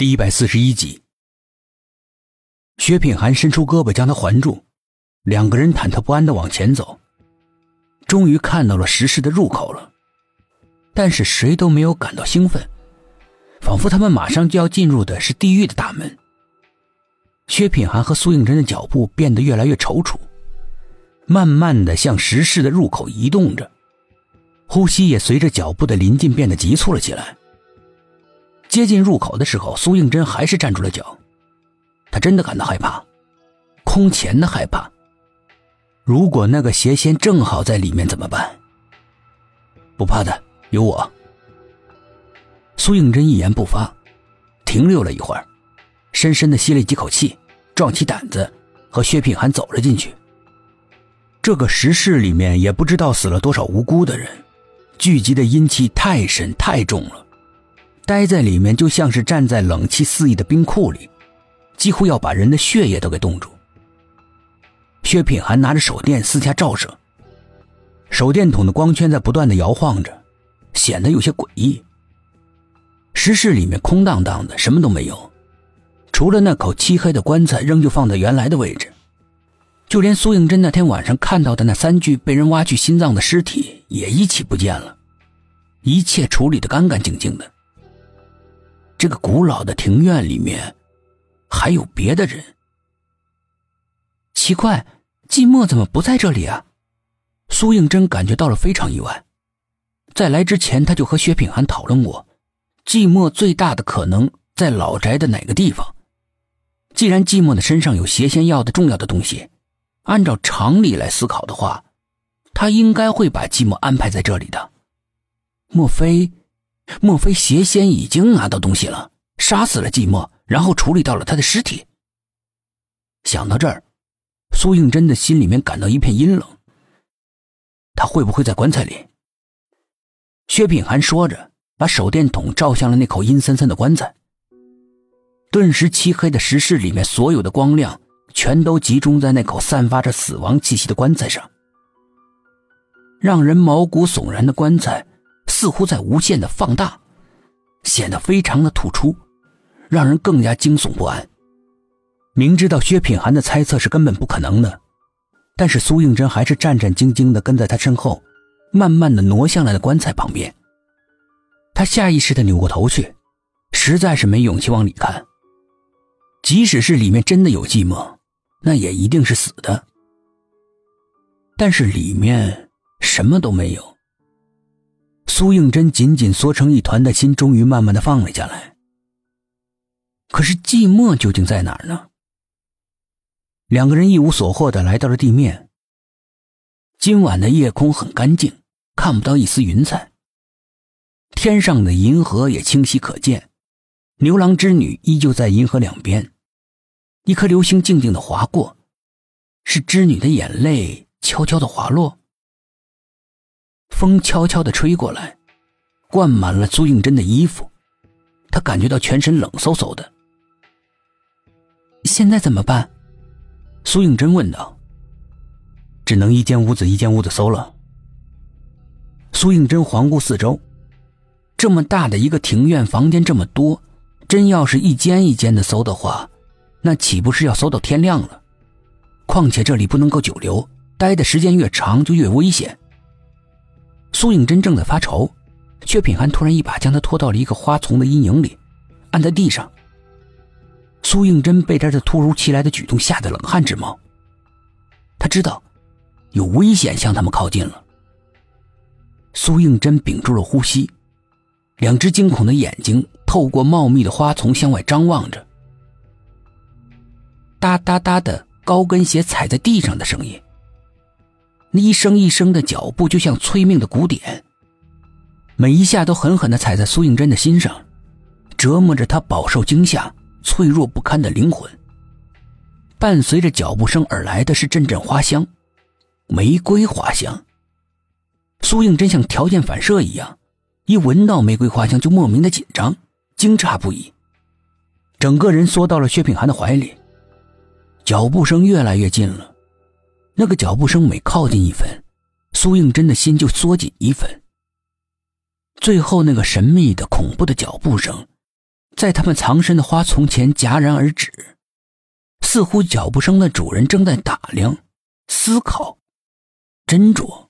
第一百四十一集，薛品涵伸出胳膊将他环住，两个人忐忑不安的往前走，终于看到了石室的入口了，但是谁都没有感到兴奋，仿佛他们马上就要进入的是地狱的大门。薛品涵和苏应真的脚步变得越来越踌躇，慢慢的向石室的入口移动着，呼吸也随着脚步的临近变得急促了起来。接近入口的时候，苏应真还是站住了脚。他真的感到害怕，空前的害怕。如果那个邪仙正好在里面怎么办？不怕的，有我。苏应真一言不发，停留了一会儿，深深的吸了几口气，壮起胆子，和薛品涵走了进去。这个石室里面也不知道死了多少无辜的人，聚集的阴气太深太重了。待在里面就像是站在冷气四溢的冰库里，几乎要把人的血液都给冻住。薛品涵拿着手电四下照射，手电筒的光圈在不断的摇晃着，显得有些诡异。石室里面空荡荡的，什么都没有，除了那口漆黑的棺材仍旧放在原来的位置，就连苏应真那天晚上看到的那三具被人挖去心脏的尸体也一起不见了，一切处理的干干净净的。这个古老的庭院里面，还有别的人。奇怪，季墨怎么不在这里啊？苏应真感觉到了非常意外。在来之前，他就和薛品涵讨论过，季墨最大的可能在老宅的哪个地方。既然季墨的身上有邪仙药的重要的东西，按照常理来思考的话，他应该会把季墨安排在这里的。莫非？莫非邪仙已经拿到东西了，杀死了寂寞，然后处理到了他的尸体？想到这儿，苏应真的心里面感到一片阴冷。他会不会在棺材里？薛品涵说着，把手电筒照向了那口阴森森的棺材。顿时，漆黑的石室里面所有的光亮全都集中在那口散发着死亡气息的棺材上，让人毛骨悚然的棺材。似乎在无限的放大，显得非常的突出，让人更加惊悚不安。明知道薛品涵的猜测是根本不可能的，但是苏应真还是战战兢兢的跟在他身后，慢慢的挪向了那棺材旁边。他下意识的扭过头去，实在是没勇气往里看。即使是里面真的有寂寞，那也一定是死的。但是里面什么都没有。苏应真紧紧缩成一团的心，终于慢慢的放了下来。可是寂寞究竟在哪儿呢？两个人一无所获的来到了地面。今晚的夜空很干净，看不到一丝云彩。天上的银河也清晰可见，牛郎织女依旧在银河两边。一颗流星静静的划过，是织女的眼泪悄悄的滑落。风悄悄地吹过来，灌满了苏应真的衣服，他感觉到全身冷飕飕的。现在怎么办？苏应真问道。只能一间屋子一间屋子搜了。苏应真环顾四周，这么大的一个庭院，房间这么多，真要是一间一间的搜的话，那岂不是要搜到天亮了？况且这里不能够久留，待的时间越长就越危险。苏应真正在发愁，薛品涵突然一把将他拖到了一个花丛的阴影里，按在地上。苏应真被他这突如其来的举动吓得冷汗直冒。他知道，有危险向他们靠近了。苏应真屏住了呼吸，两只惊恐的眼睛透过茂密的花丛向外张望着。哒哒哒的高跟鞋踩在地上的声音。那一声一声的脚步，就像催命的鼓点，每一下都狠狠的踩在苏应真的心上，折磨着他饱受惊吓、脆弱不堪的灵魂。伴随着脚步声而来的是阵阵花香，玫瑰花香。苏应真像条件反射一样，一闻到玫瑰花香就莫名的紧张、惊诧不已，整个人缩到了薛品涵的怀里。脚步声越来越近了。那个脚步声每靠近一分，苏应真的心就缩紧一分。最后那个神秘的、恐怖的脚步声，在他们藏身的花丛前戛然而止，似乎脚步声的主人正在打量、思考、斟酌。